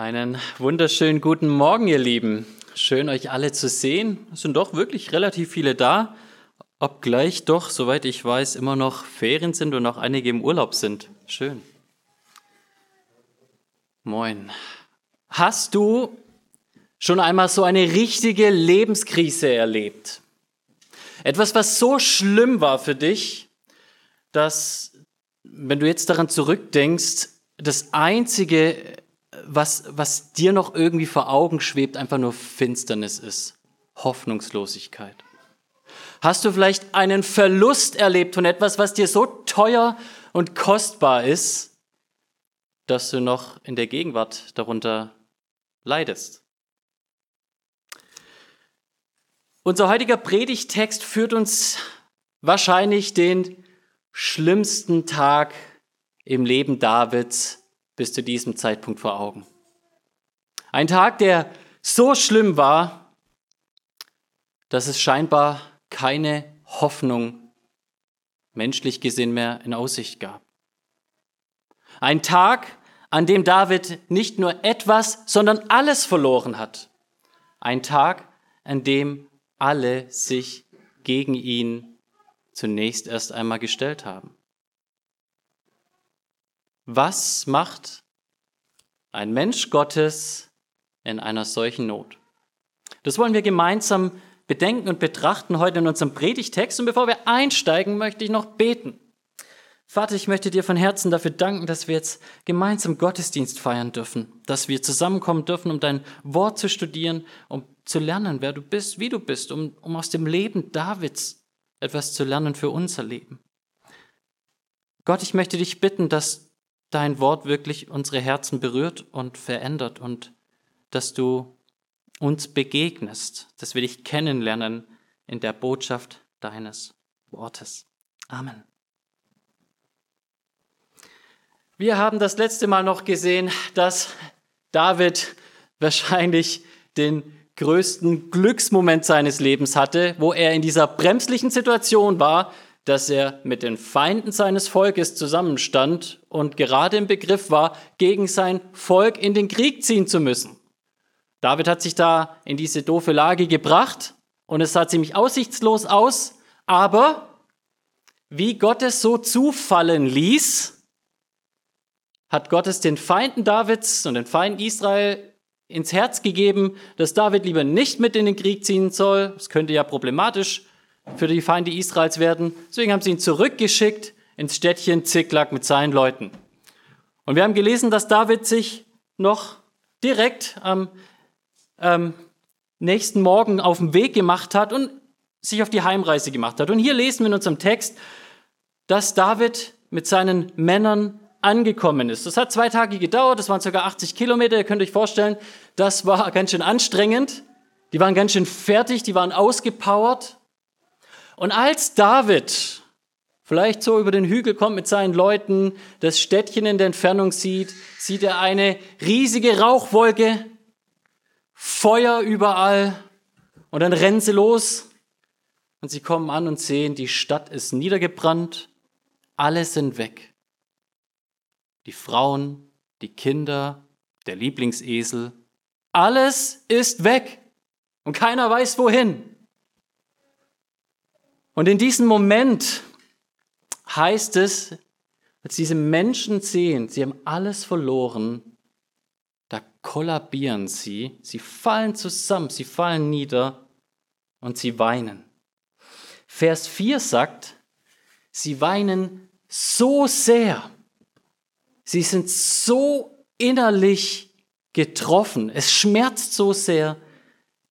Einen wunderschönen guten Morgen, ihr Lieben. Schön, euch alle zu sehen. Es sind doch wirklich relativ viele da, obgleich doch, soweit ich weiß, immer noch Ferien sind und noch einige im Urlaub sind. Schön. Moin. Hast du schon einmal so eine richtige Lebenskrise erlebt? Etwas, was so schlimm war für dich, dass, wenn du jetzt daran zurückdenkst, das Einzige, was, was dir noch irgendwie vor Augen schwebt, einfach nur Finsternis ist, Hoffnungslosigkeit. Hast du vielleicht einen Verlust erlebt von etwas, was dir so teuer und kostbar ist, dass du noch in der Gegenwart darunter leidest? Unser heutiger Predigtext führt uns wahrscheinlich den schlimmsten Tag im Leben Davids bis zu diesem Zeitpunkt vor Augen. Ein Tag, der so schlimm war, dass es scheinbar keine Hoffnung menschlich gesehen mehr in Aussicht gab. Ein Tag, an dem David nicht nur etwas, sondern alles verloren hat. Ein Tag, an dem alle sich gegen ihn zunächst erst einmal gestellt haben. Was macht ein Mensch Gottes in einer solchen Not? Das wollen wir gemeinsam bedenken und betrachten heute in unserem Predigtext. Und bevor wir einsteigen, möchte ich noch beten. Vater, ich möchte dir von Herzen dafür danken, dass wir jetzt gemeinsam Gottesdienst feiern dürfen, dass wir zusammenkommen dürfen, um dein Wort zu studieren, um zu lernen, wer du bist, wie du bist, um, um aus dem Leben Davids etwas zu lernen für unser Leben. Gott, ich möchte dich bitten, dass dein Wort wirklich unsere Herzen berührt und verändert und dass du uns begegnest, dass wir dich kennenlernen in der Botschaft deines Wortes. Amen. Wir haben das letzte Mal noch gesehen, dass David wahrscheinlich den größten Glücksmoment seines Lebens hatte, wo er in dieser bremslichen Situation war, dass er mit den Feinden seines Volkes zusammenstand und gerade im Begriff war, gegen sein Volk in den Krieg ziehen zu müssen. David hat sich da in diese doofe Lage gebracht und es sah ziemlich aussichtslos aus, aber wie Gott es so zufallen ließ, hat Gott es den Feinden Davids und den Feinden Israel ins Herz gegeben, dass David lieber nicht mit in den Krieg ziehen soll. Es könnte ja problematisch für die Feinde Israels werden. Deswegen haben sie ihn zurückgeschickt ins Städtchen Ziklag mit seinen Leuten. Und wir haben gelesen, dass David sich noch direkt am ähm, nächsten Morgen auf den Weg gemacht hat und sich auf die Heimreise gemacht hat. Und hier lesen wir in unserem Text, dass David mit seinen Männern angekommen ist. Das hat zwei Tage gedauert, das waren ca. 80 Kilometer. Ihr könnt euch vorstellen, das war ganz schön anstrengend. Die waren ganz schön fertig, die waren ausgepowert. Und als David vielleicht so über den Hügel kommt mit seinen Leuten, das Städtchen in der Entfernung sieht, sieht er eine riesige Rauchwolke, Feuer überall und dann rennen sie los und sie kommen an und sehen, die Stadt ist niedergebrannt, alle sind weg. Die Frauen, die Kinder, der Lieblingsesel, alles ist weg und keiner weiß wohin. Und in diesem Moment heißt es, als diese Menschen sehen, sie haben alles verloren, da kollabieren sie, sie fallen zusammen, sie fallen nieder und sie weinen. Vers 4 sagt, sie weinen so sehr, sie sind so innerlich getroffen, es schmerzt so sehr,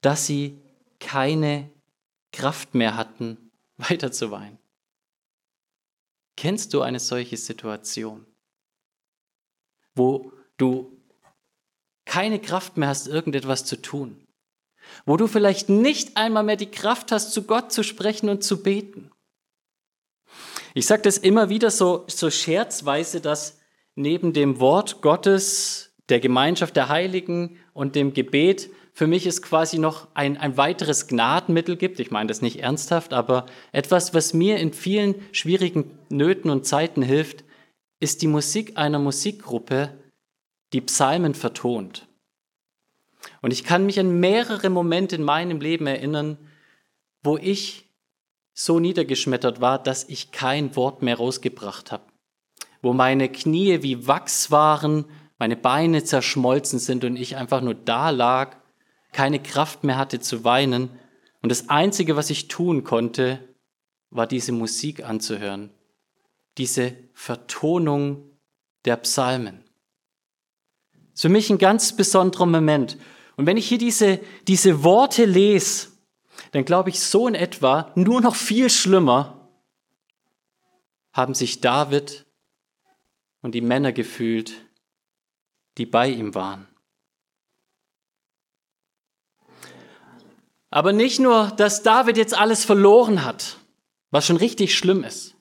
dass sie keine Kraft mehr hatten, weiter zu weinen. Kennst du eine solche Situation, wo du keine Kraft mehr hast, irgendetwas zu tun? Wo du vielleicht nicht einmal mehr die Kraft hast, zu Gott zu sprechen und zu beten? Ich sage das immer wieder so, so scherzweise, dass neben dem Wort Gottes, der Gemeinschaft der Heiligen und dem Gebet für mich es quasi noch ein, ein weiteres Gnadenmittel gibt. Ich meine das nicht ernsthaft, aber etwas, was mir in vielen schwierigen Nöten und Zeiten hilft, ist die Musik einer Musikgruppe, die Psalmen vertont. Und ich kann mich an mehrere Momente in meinem Leben erinnern, wo ich so niedergeschmettert war, dass ich kein Wort mehr rausgebracht habe. Wo meine Knie wie Wachs waren, meine Beine zerschmolzen sind und ich einfach nur da lag, keine Kraft mehr hatte zu weinen. Und das Einzige, was ich tun konnte, war diese Musik anzuhören, diese Vertonung der Psalmen. Das ist für mich ein ganz besonderer Moment. Und wenn ich hier diese, diese Worte lese, dann glaube ich so in etwa, nur noch viel schlimmer, haben sich David und die Männer gefühlt, die bei ihm waren. Aber nicht nur, dass David jetzt alles verloren hat, was schon richtig schlimm ist.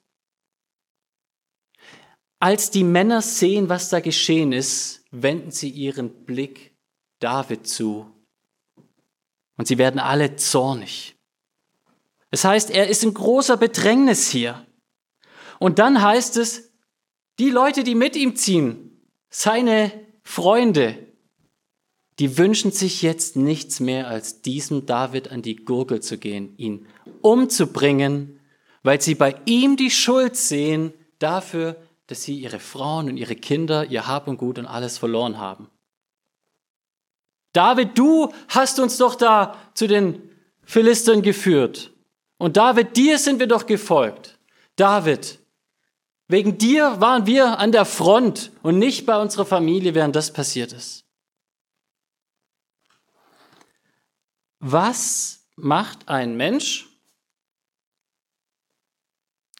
Als die Männer sehen, was da geschehen ist, wenden sie ihren Blick David zu. Und sie werden alle zornig. Es heißt, er ist in großer Bedrängnis hier. Und dann heißt es, die Leute, die mit ihm ziehen, seine Freunde, die wünschen sich jetzt nichts mehr, als diesem David an die Gurgel zu gehen, ihn umzubringen, weil sie bei ihm die Schuld sehen dafür, dass sie ihre Frauen und ihre Kinder, ihr Hab und Gut und alles verloren haben. David, du hast uns doch da zu den Philistern geführt. Und David, dir sind wir doch gefolgt. David, wegen dir waren wir an der Front und nicht bei unserer Familie, während das passiert ist. Was macht ein Mensch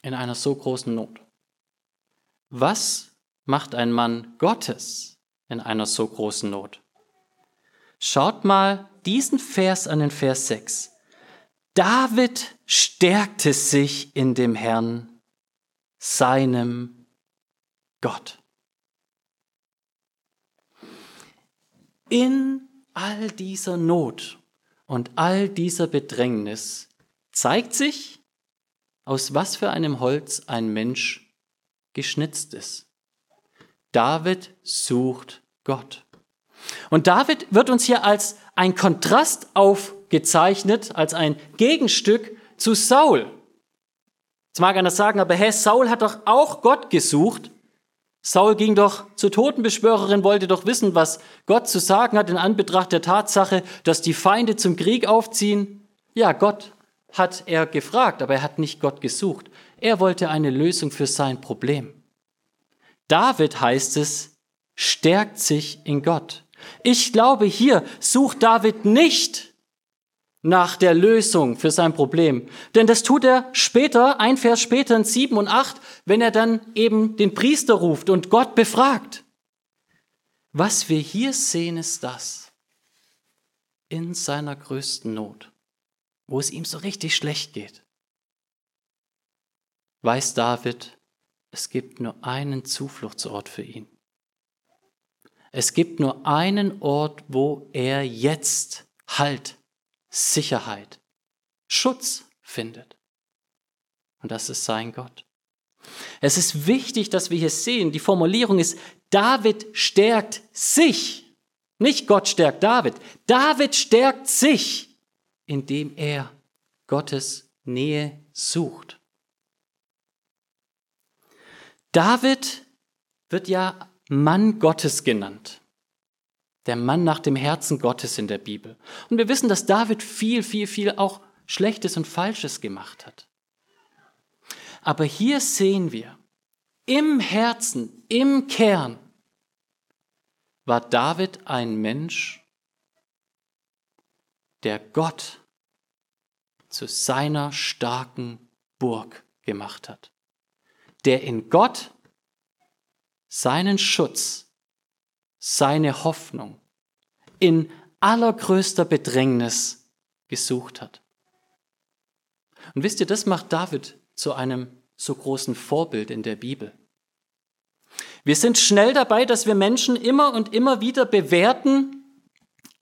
in einer so großen Not? Was macht ein Mann Gottes in einer so großen Not? Schaut mal diesen Vers an den Vers 6. David stärkte sich in dem Herrn, seinem Gott. In all dieser Not und all dieser Bedrängnis zeigt sich, aus was für einem Holz ein Mensch geschnitzt ist. David sucht Gott. Und David wird uns hier als ein Kontrast aufgezeichnet, als ein Gegenstück zu Saul. Jetzt mag einer sagen, aber hä, Saul hat doch auch Gott gesucht. Saul ging doch zur Totenbeschwörerin, wollte doch wissen, was Gott zu sagen hat in Anbetracht der Tatsache, dass die Feinde zum Krieg aufziehen. Ja, Gott hat er gefragt, aber er hat nicht Gott gesucht. Er wollte eine Lösung für sein Problem. David heißt es, stärkt sich in Gott. Ich glaube, hier sucht David nicht nach der Lösung für sein Problem. Denn das tut er später, ein Vers später in sieben und acht, wenn er dann eben den Priester ruft und Gott befragt. Was wir hier sehen, ist das. In seiner größten Not, wo es ihm so richtig schlecht geht, weiß David, es gibt nur einen Zufluchtsort für ihn. Es gibt nur einen Ort, wo er jetzt Halt, Sicherheit, Schutz findet. Und das ist sein Gott. Es ist wichtig, dass wir hier sehen, die Formulierung ist, David stärkt sich. Nicht Gott stärkt David. David stärkt sich, indem er Gottes Nähe sucht. David wird ja Mann Gottes genannt. Der Mann nach dem Herzen Gottes in der Bibel. Und wir wissen, dass David viel, viel, viel auch Schlechtes und Falsches gemacht hat. Aber hier sehen wir, im Herzen, im Kern, war David ein Mensch, der Gott zu seiner starken Burg gemacht hat, der in Gott seinen Schutz, seine Hoffnung in allergrößter Bedrängnis gesucht hat. Und wisst ihr, das macht David zu einem so großen Vorbild in der Bibel. Wir sind schnell dabei, dass wir Menschen immer und immer wieder bewerten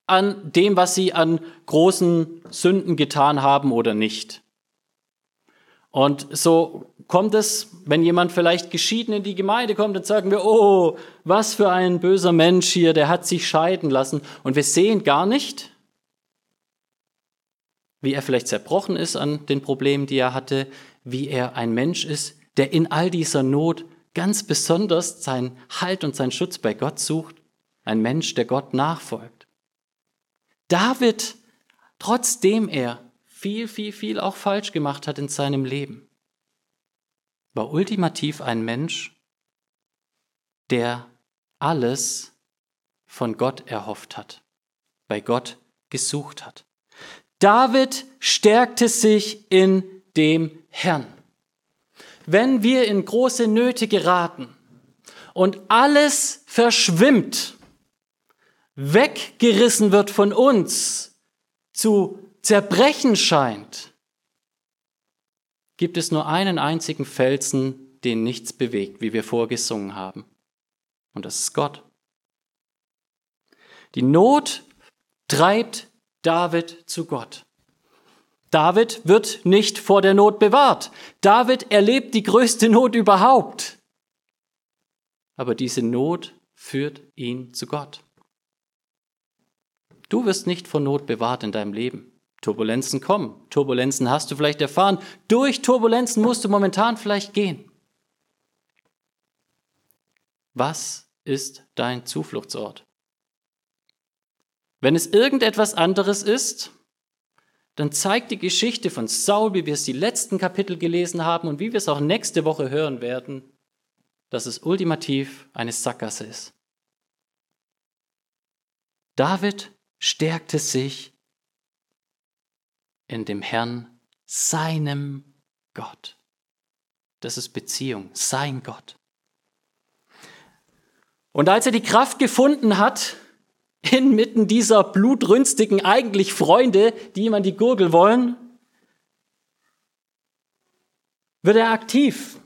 an dem, was sie an großen Sünden getan haben oder nicht. Und so kommt es, wenn jemand vielleicht geschieden in die Gemeinde kommt, dann sagen wir, oh, was für ein böser Mensch hier, der hat sich scheiden lassen. Und wir sehen gar nicht, wie er vielleicht zerbrochen ist an den Problemen, die er hatte, wie er ein Mensch ist, der in all dieser Not ganz besonders seinen Halt und seinen Schutz bei Gott sucht. Ein Mensch, der Gott nachfolgt. David, trotzdem er viel, viel, viel auch falsch gemacht hat in seinem Leben, war ultimativ ein Mensch, der alles von Gott erhofft hat, bei Gott gesucht hat. David stärkte sich in dem Herrn. Wenn wir in große Nöte geraten und alles verschwimmt, weggerissen wird von uns, zu zerbrechen scheint, gibt es nur einen einzigen Felsen, den nichts bewegt, wie wir vorgesungen haben. Und das ist Gott. Die Not treibt David zu Gott. David wird nicht vor der Not bewahrt. David erlebt die größte Not überhaupt. Aber diese Not führt ihn zu Gott. Du wirst nicht vor Not bewahrt in deinem Leben. Turbulenzen kommen. Turbulenzen hast du vielleicht erfahren. Durch Turbulenzen musst du momentan vielleicht gehen. Was ist dein Zufluchtsort? Wenn es irgendetwas anderes ist, dann zeigt die Geschichte von Saul, wie wir es die letzten Kapitel gelesen haben und wie wir es auch nächste Woche hören werden, dass es ultimativ eine Sackgasse ist. David stärkte sich in dem Herrn, seinem Gott. Das ist Beziehung, sein Gott. Und als er die Kraft gefunden hat, inmitten dieser blutrünstigen eigentlich Freunde, die ihm an die Gurgel wollen, wird er aktiv.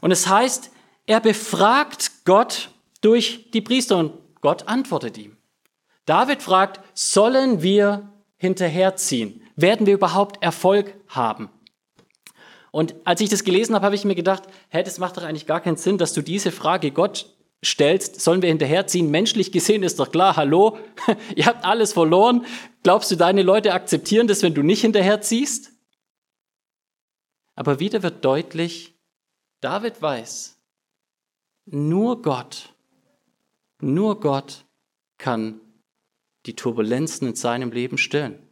Und es heißt, er befragt Gott durch die Priester und Gott antwortet ihm. David fragt, sollen wir hinterherziehen? Werden wir überhaupt Erfolg haben? Und als ich das gelesen habe, habe ich mir gedacht, hey, das macht doch eigentlich gar keinen Sinn, dass du diese Frage Gott stellst, sollen wir hinterherziehen? Menschlich gesehen ist doch klar, hallo, ihr habt alles verloren. Glaubst du, deine Leute akzeptieren das, wenn du nicht hinterherziehst? Aber wieder wird deutlich, David weiß, nur Gott, nur Gott kann die Turbulenzen in seinem Leben stillen.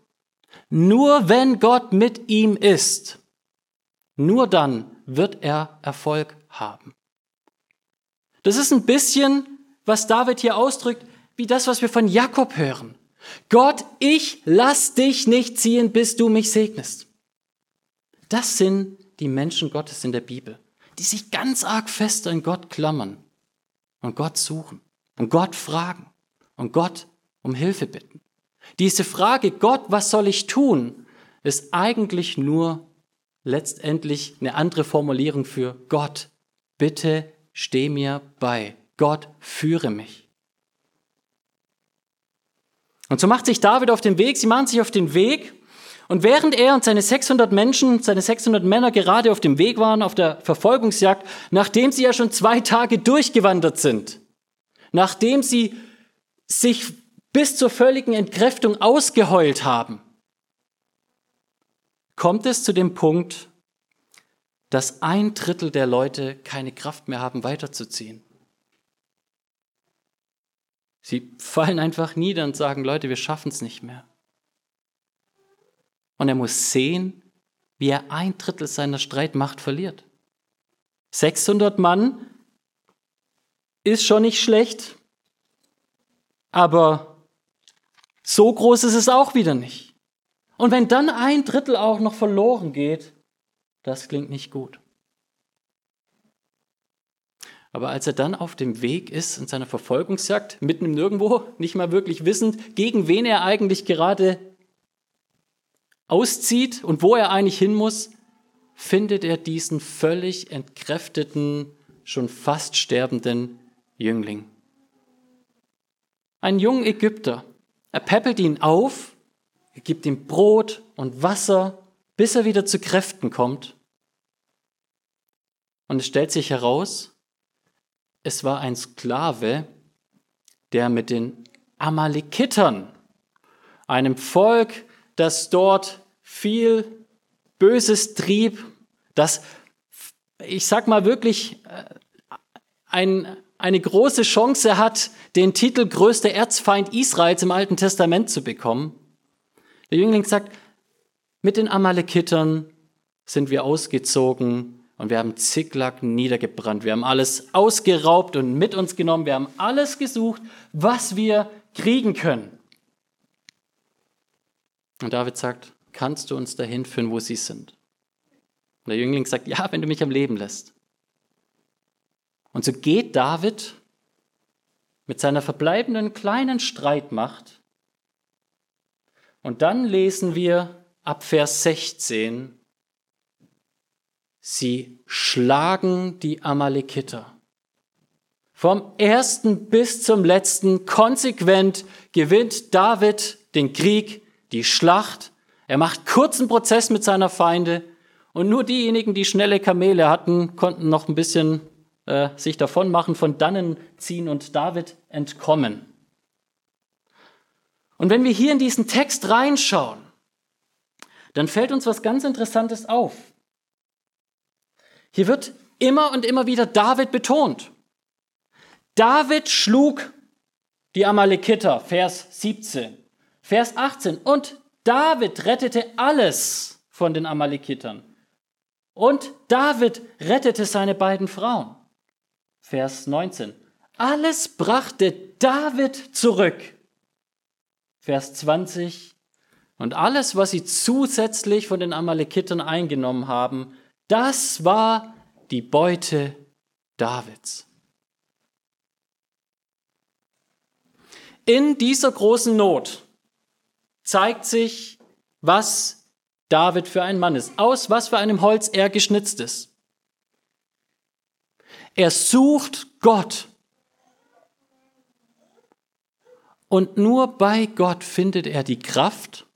Nur wenn Gott mit ihm ist, nur dann wird er Erfolg haben. Das ist ein bisschen, was David hier ausdrückt, wie das, was wir von Jakob hören. Gott, ich lass dich nicht ziehen, bis du mich segnest. Das sind die Menschen Gottes in der Bibel, die sich ganz arg fest an Gott klammern und Gott suchen und Gott fragen und Gott um Hilfe bitten. Diese Frage, Gott, was soll ich tun, ist eigentlich nur letztendlich eine andere Formulierung für Gott, bitte steh mir bei. Gott, führe mich. Und so macht sich David auf den Weg, sie machen sich auf den Weg. Und während er und seine 600 Menschen, seine 600 Männer gerade auf dem Weg waren, auf der Verfolgungsjagd, nachdem sie ja schon zwei Tage durchgewandert sind, nachdem sie sich bis zur völligen Entkräftung ausgeheult haben, kommt es zu dem Punkt, dass ein Drittel der Leute keine Kraft mehr haben, weiterzuziehen. Sie fallen einfach nieder und sagen, Leute, wir schaffen es nicht mehr. Und er muss sehen, wie er ein Drittel seiner Streitmacht verliert. 600 Mann ist schon nicht schlecht, aber so groß ist es auch wieder nicht. Und wenn dann ein Drittel auch noch verloren geht, das klingt nicht gut. Aber als er dann auf dem Weg ist in seiner Verfolgungsjagd, mitten im Nirgendwo, nicht mal wirklich wissend, gegen wen er eigentlich gerade auszieht und wo er eigentlich hin muss, findet er diesen völlig entkräfteten, schon fast sterbenden Jüngling. Ein junger Ägypter. Er peppelt ihn auf, er gibt ihm Brot und Wasser, bis er wieder zu Kräften kommt. Und es stellt sich heraus, es war ein Sklave, der mit den Amalekitern, einem Volk, das dort viel Böses trieb, das, ich sag mal wirklich, äh, ein, eine große Chance hat, den Titel größter Erzfeind Israels im Alten Testament zu bekommen. Der Jüngling sagt, mit den Amalekitern sind wir ausgezogen und wir haben Ziklag niedergebrannt. Wir haben alles ausgeraubt und mit uns genommen. Wir haben alles gesucht, was wir kriegen können. Und David sagt, kannst du uns dahin führen, wo sie sind? Und der Jüngling sagt, ja, wenn du mich am Leben lässt. Und so geht David mit seiner verbleibenden kleinen Streitmacht. Und dann lesen wir ab Vers 16, sie schlagen die Amalekiter. Vom ersten bis zum letzten konsequent gewinnt David den Krieg, die Schlacht. Er macht kurzen Prozess mit seiner Feinde und nur diejenigen, die schnelle Kamele hatten, konnten noch ein bisschen äh, sich davon machen, von dannen ziehen und David entkommen. Und wenn wir hier in diesen Text reinschauen, dann fällt uns was ganz Interessantes auf. Hier wird immer und immer wieder David betont. David schlug die Amalekiter, Vers 17. Vers 18. Und David rettete alles von den Amalekitern. Und David rettete seine beiden Frauen. Vers 19. Alles brachte David zurück. Vers 20. Und alles, was sie zusätzlich von den Amalekitern eingenommen haben, das war die Beute Davids. In dieser großen Not zeigt sich, was David für ein Mann ist, aus was für einem Holz er geschnitzt ist. Er sucht Gott. Und nur bei Gott findet er die Kraft,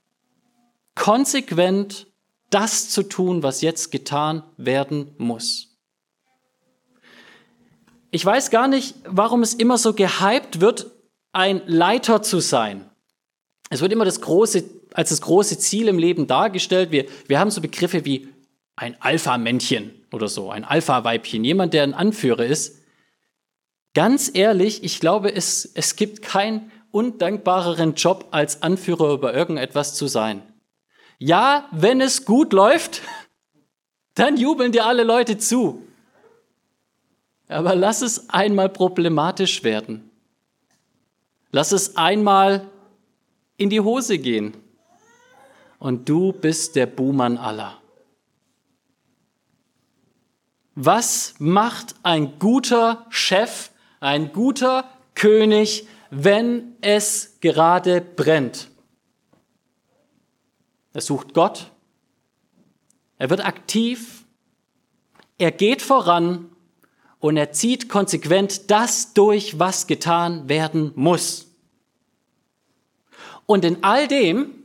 konsequent das zu tun, was jetzt getan werden muss. Ich weiß gar nicht, warum es immer so gehypt wird, ein Leiter zu sein. Es wird immer das große, als das große Ziel im Leben dargestellt. Wir, wir haben so Begriffe wie ein Alpha-Männchen oder so, ein Alpha-Weibchen, jemand, der ein Anführer ist. Ganz ehrlich, ich glaube, es, es gibt keinen undankbareren Job, als Anführer über irgendetwas zu sein. Ja, wenn es gut läuft, dann jubeln dir alle Leute zu. Aber lass es einmal problematisch werden. Lass es einmal in die Hose gehen. Und du bist der Buhmann aller. Was macht ein guter Chef, ein guter König, wenn es gerade brennt? Er sucht Gott, er wird aktiv, er geht voran und er zieht konsequent das durch, was getan werden muss. Und in all dem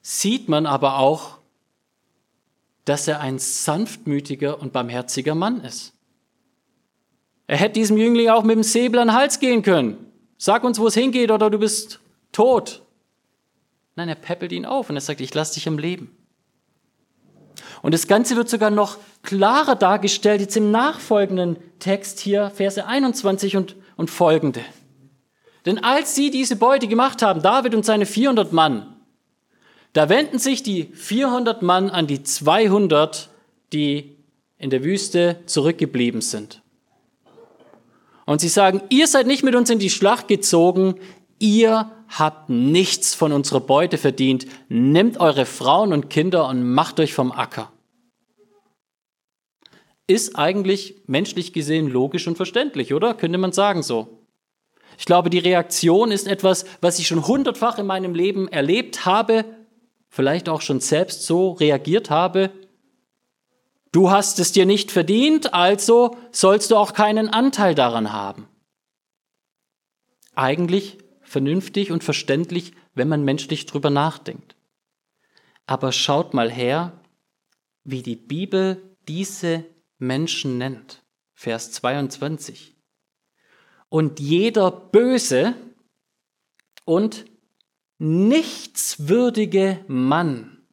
sieht man aber auch, dass er ein sanftmütiger und barmherziger Mann ist. Er hätte diesem Jüngling auch mit dem Säbel an den Hals gehen können. Sag uns, wo es hingeht, oder du bist tot. Nein, er peppelt ihn auf und er sagt, ich lasse dich am Leben. Und das Ganze wird sogar noch klarer dargestellt, jetzt im nachfolgenden Text hier, Verse 21 und, und folgende. Denn als sie diese Beute gemacht haben, David und seine 400 Mann, da wenden sich die 400 Mann an die 200, die in der Wüste zurückgeblieben sind. Und sie sagen, ihr seid nicht mit uns in die Schlacht gezogen, ihr habt nichts von unserer Beute verdient, nehmt eure Frauen und Kinder und macht euch vom Acker. Ist eigentlich menschlich gesehen logisch und verständlich, oder? Könnte man sagen so. Ich glaube, die Reaktion ist etwas, was ich schon hundertfach in meinem Leben erlebt habe, vielleicht auch schon selbst so reagiert habe. Du hast es dir nicht verdient, also sollst du auch keinen Anteil daran haben. Eigentlich vernünftig und verständlich, wenn man menschlich drüber nachdenkt. Aber schaut mal her, wie die Bibel diese Menschen nennt. Vers 22. Und jeder böse und nichtswürdige Mann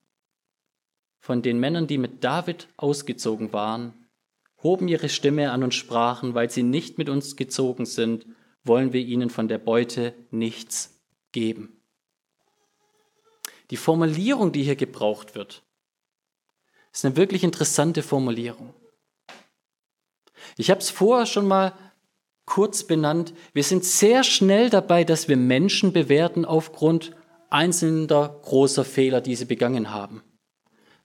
von den Männern, die mit David ausgezogen waren, hoben ihre Stimme an und sprachen, weil sie nicht mit uns gezogen sind, wollen wir ihnen von der Beute nichts geben. Die Formulierung, die hier gebraucht wird, ist eine wirklich interessante Formulierung. Ich habe es vorher schon mal kurz benannt. Wir sind sehr schnell dabei, dass wir Menschen bewerten aufgrund einzelner großer Fehler, die sie begangen haben.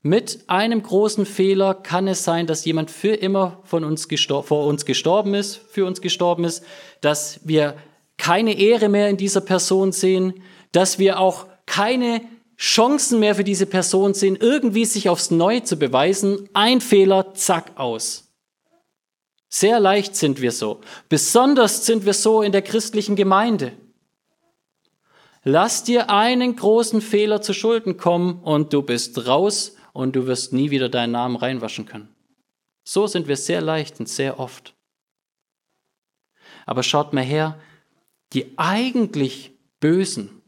Mit einem großen Fehler kann es sein, dass jemand für immer von uns vor uns gestorben ist, für uns gestorben ist, dass wir keine Ehre mehr in dieser Person sehen, dass wir auch keine Chancen mehr für diese Person sehen, irgendwie sich aufs Neue zu beweisen. Ein Fehler, zack, aus. Sehr leicht sind wir so. Besonders sind wir so in der christlichen Gemeinde. Lass dir einen großen Fehler zu Schulden kommen und du bist raus und du wirst nie wieder deinen Namen reinwaschen können. So sind wir sehr leicht und sehr oft. Aber schaut mal her, die eigentlich Bösen,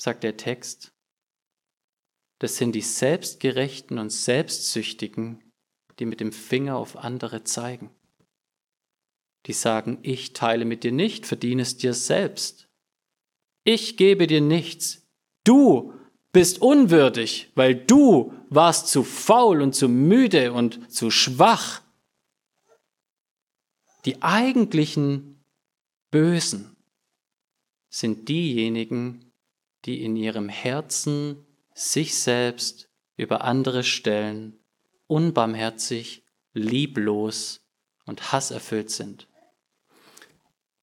sagt der Text, das sind die Selbstgerechten und Selbstsüchtigen, die mit dem Finger auf andere zeigen. Die sagen, ich teile mit dir nicht, verdiene es dir selbst. Ich gebe dir nichts. Du bist unwürdig, weil du warst zu faul und zu müde und zu schwach. Die eigentlichen Bösen sind diejenigen, die in ihrem Herzen sich selbst über andere stellen, unbarmherzig, lieblos und hasserfüllt sind.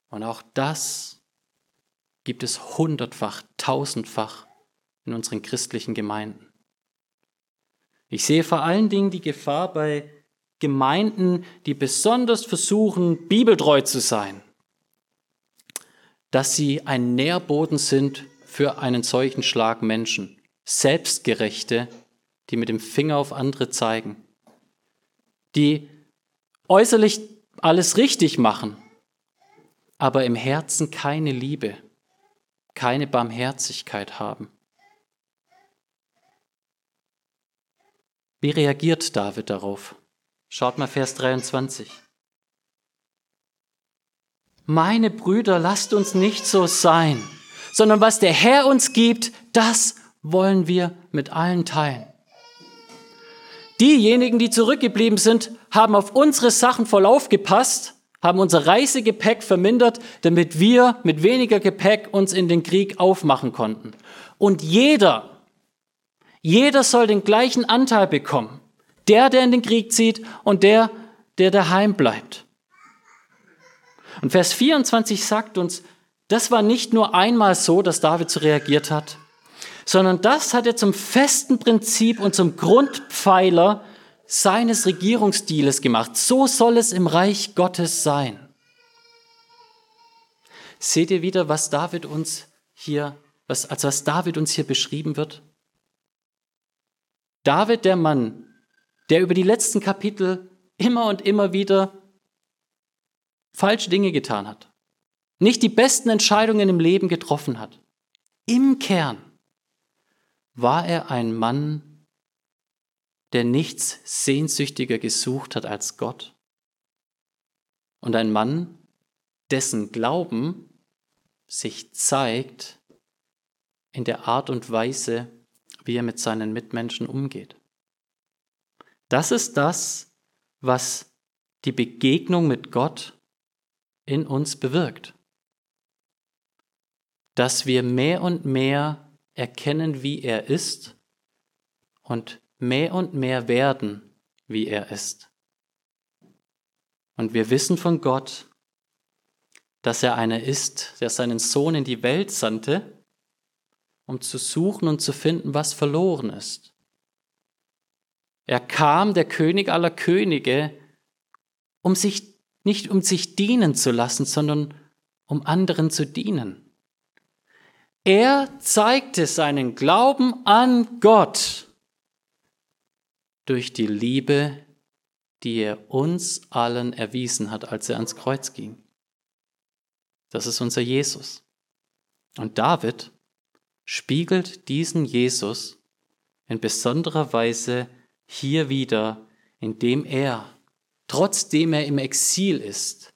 Und auch das gibt es hundertfach, tausendfach in unseren christlichen Gemeinden. Ich sehe vor allen Dingen die Gefahr bei Gemeinden, die besonders versuchen, bibeltreu zu sein, dass sie ein Nährboden sind für einen solchen Schlag Menschen. Selbstgerechte, die mit dem Finger auf andere zeigen, die äußerlich alles richtig machen, aber im Herzen keine Liebe, keine Barmherzigkeit haben. Wie reagiert David darauf? Schaut mal Vers 23. Meine Brüder, lasst uns nicht so sein, sondern was der Herr uns gibt, das wollen wir mit allen teilen. Diejenigen, die zurückgeblieben sind, haben auf unsere Sachen voll aufgepasst, haben unser Reisegepäck vermindert, damit wir mit weniger Gepäck uns in den Krieg aufmachen konnten. Und jeder, jeder soll den gleichen Anteil bekommen. Der, der in den Krieg zieht und der, der daheim bleibt. Und Vers 24 sagt uns, das war nicht nur einmal so, dass David so reagiert hat, sondern das hat er zum festen Prinzip und zum Grundpfeiler seines Regierungsstiles gemacht. So soll es im Reich Gottes sein. Seht ihr wieder, was David uns hier, was, als was David uns hier beschrieben wird? David, der Mann, der über die letzten Kapitel immer und immer wieder falsche Dinge getan hat, nicht die besten Entscheidungen im Leben getroffen hat. Im Kern war er ein Mann, der nichts sehnsüchtiger gesucht hat als Gott und ein Mann, dessen Glauben sich zeigt in der Art und Weise, wie er mit seinen Mitmenschen umgeht. Das ist das, was die Begegnung mit Gott in uns bewirkt. Dass wir mehr und mehr erkennen, wie er ist und mehr und mehr werden, wie er ist. Und wir wissen von Gott, dass er einer ist, der seinen Sohn in die Welt sandte, um zu suchen und zu finden, was verloren ist. Er kam, der König aller Könige, um sich nicht um sich dienen zu lassen, sondern um anderen zu dienen. Er zeigte seinen Glauben an Gott durch die Liebe, die er uns allen erwiesen hat, als er ans Kreuz ging. Das ist unser Jesus. Und David spiegelt diesen Jesus in besonderer Weise hier wieder, indem er, trotzdem er im Exil ist,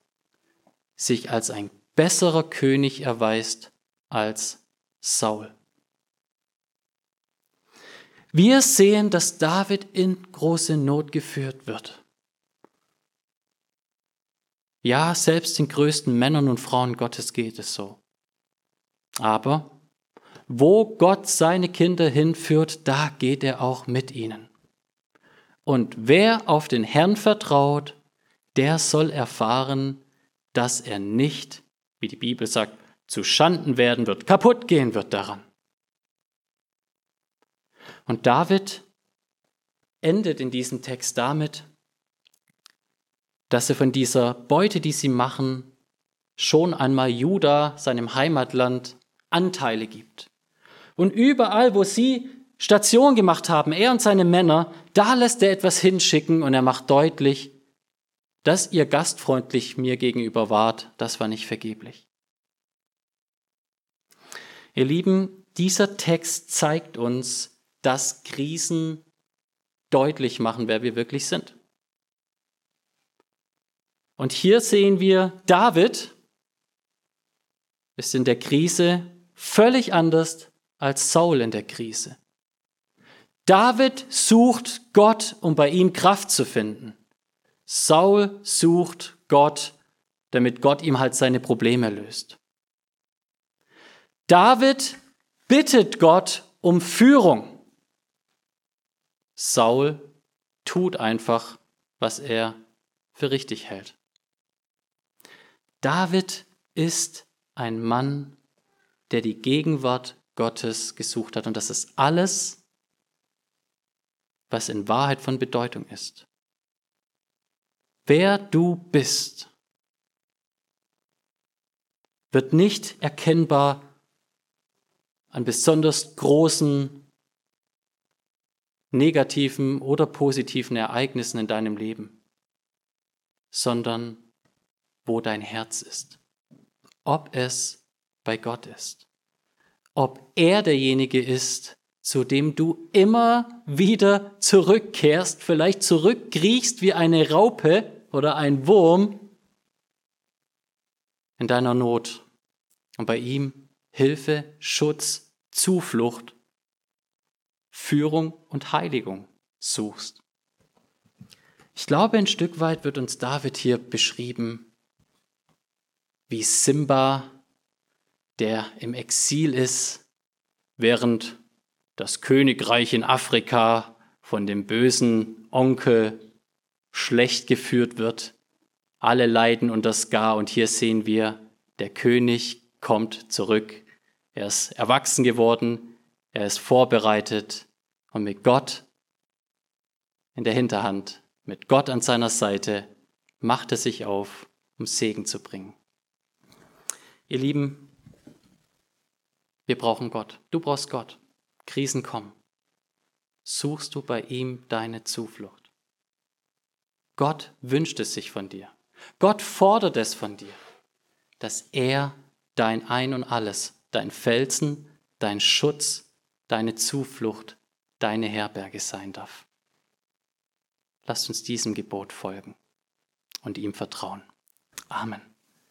sich als ein besserer König erweist als Saul. Wir sehen, dass David in große Not geführt wird. Ja, selbst den größten Männern und Frauen Gottes geht es so. Aber wo Gott seine Kinder hinführt, da geht er auch mit ihnen. Und wer auf den Herrn vertraut, der soll erfahren, dass er nicht, wie die Bibel sagt, zu Schanden werden wird, kaputt gehen wird daran. Und David endet in diesem Text damit, dass er von dieser Beute, die sie machen, schon einmal Juda, seinem Heimatland, Anteile gibt. Und überall, wo sie Station gemacht haben, er und seine Männer, da lässt er etwas hinschicken und er macht deutlich, dass ihr gastfreundlich mir gegenüber wart, das war nicht vergeblich. Ihr Lieben, dieser Text zeigt uns, dass Krisen deutlich machen, wer wir wirklich sind. Und hier sehen wir, David ist in der Krise völlig anders als Saul in der Krise. David sucht Gott, um bei ihm Kraft zu finden. Saul sucht Gott, damit Gott ihm halt seine Probleme löst. David bittet Gott um Führung. Saul tut einfach, was er für richtig hält. David ist ein Mann, der die Gegenwart Gottes gesucht hat. Und das ist alles, was in Wahrheit von Bedeutung ist. Wer du bist, wird nicht erkennbar an besonders großen negativen oder positiven Ereignissen in deinem Leben, sondern wo dein Herz ist, ob es bei Gott ist, ob er derjenige ist, zu dem du immer wieder zurückkehrst, vielleicht zurückkriechst wie eine Raupe oder ein Wurm in deiner Not. Und bei ihm Hilfe, Schutz, Zuflucht, Führung und Heiligung suchst. Ich glaube, ein Stück weit wird uns David hier beschrieben wie Simba, der im Exil ist, während das Königreich in Afrika von dem bösen Onkel schlecht geführt wird. Alle leiden unter Skar und hier sehen wir, der König kommt zurück. Er ist erwachsen geworden, er ist vorbereitet und mit Gott in der Hinterhand, mit Gott an seiner Seite, macht er sich auf, um Segen zu bringen. Ihr Lieben, wir brauchen Gott. Du brauchst Gott. Krisen kommen. Suchst du bei ihm deine Zuflucht. Gott wünscht es sich von dir. Gott fordert es von dir, dass er dein Ein und alles, dein Felsen, dein Schutz, deine Zuflucht, deine Herberge sein darf. Lasst uns diesem Gebot folgen und ihm vertrauen. Amen.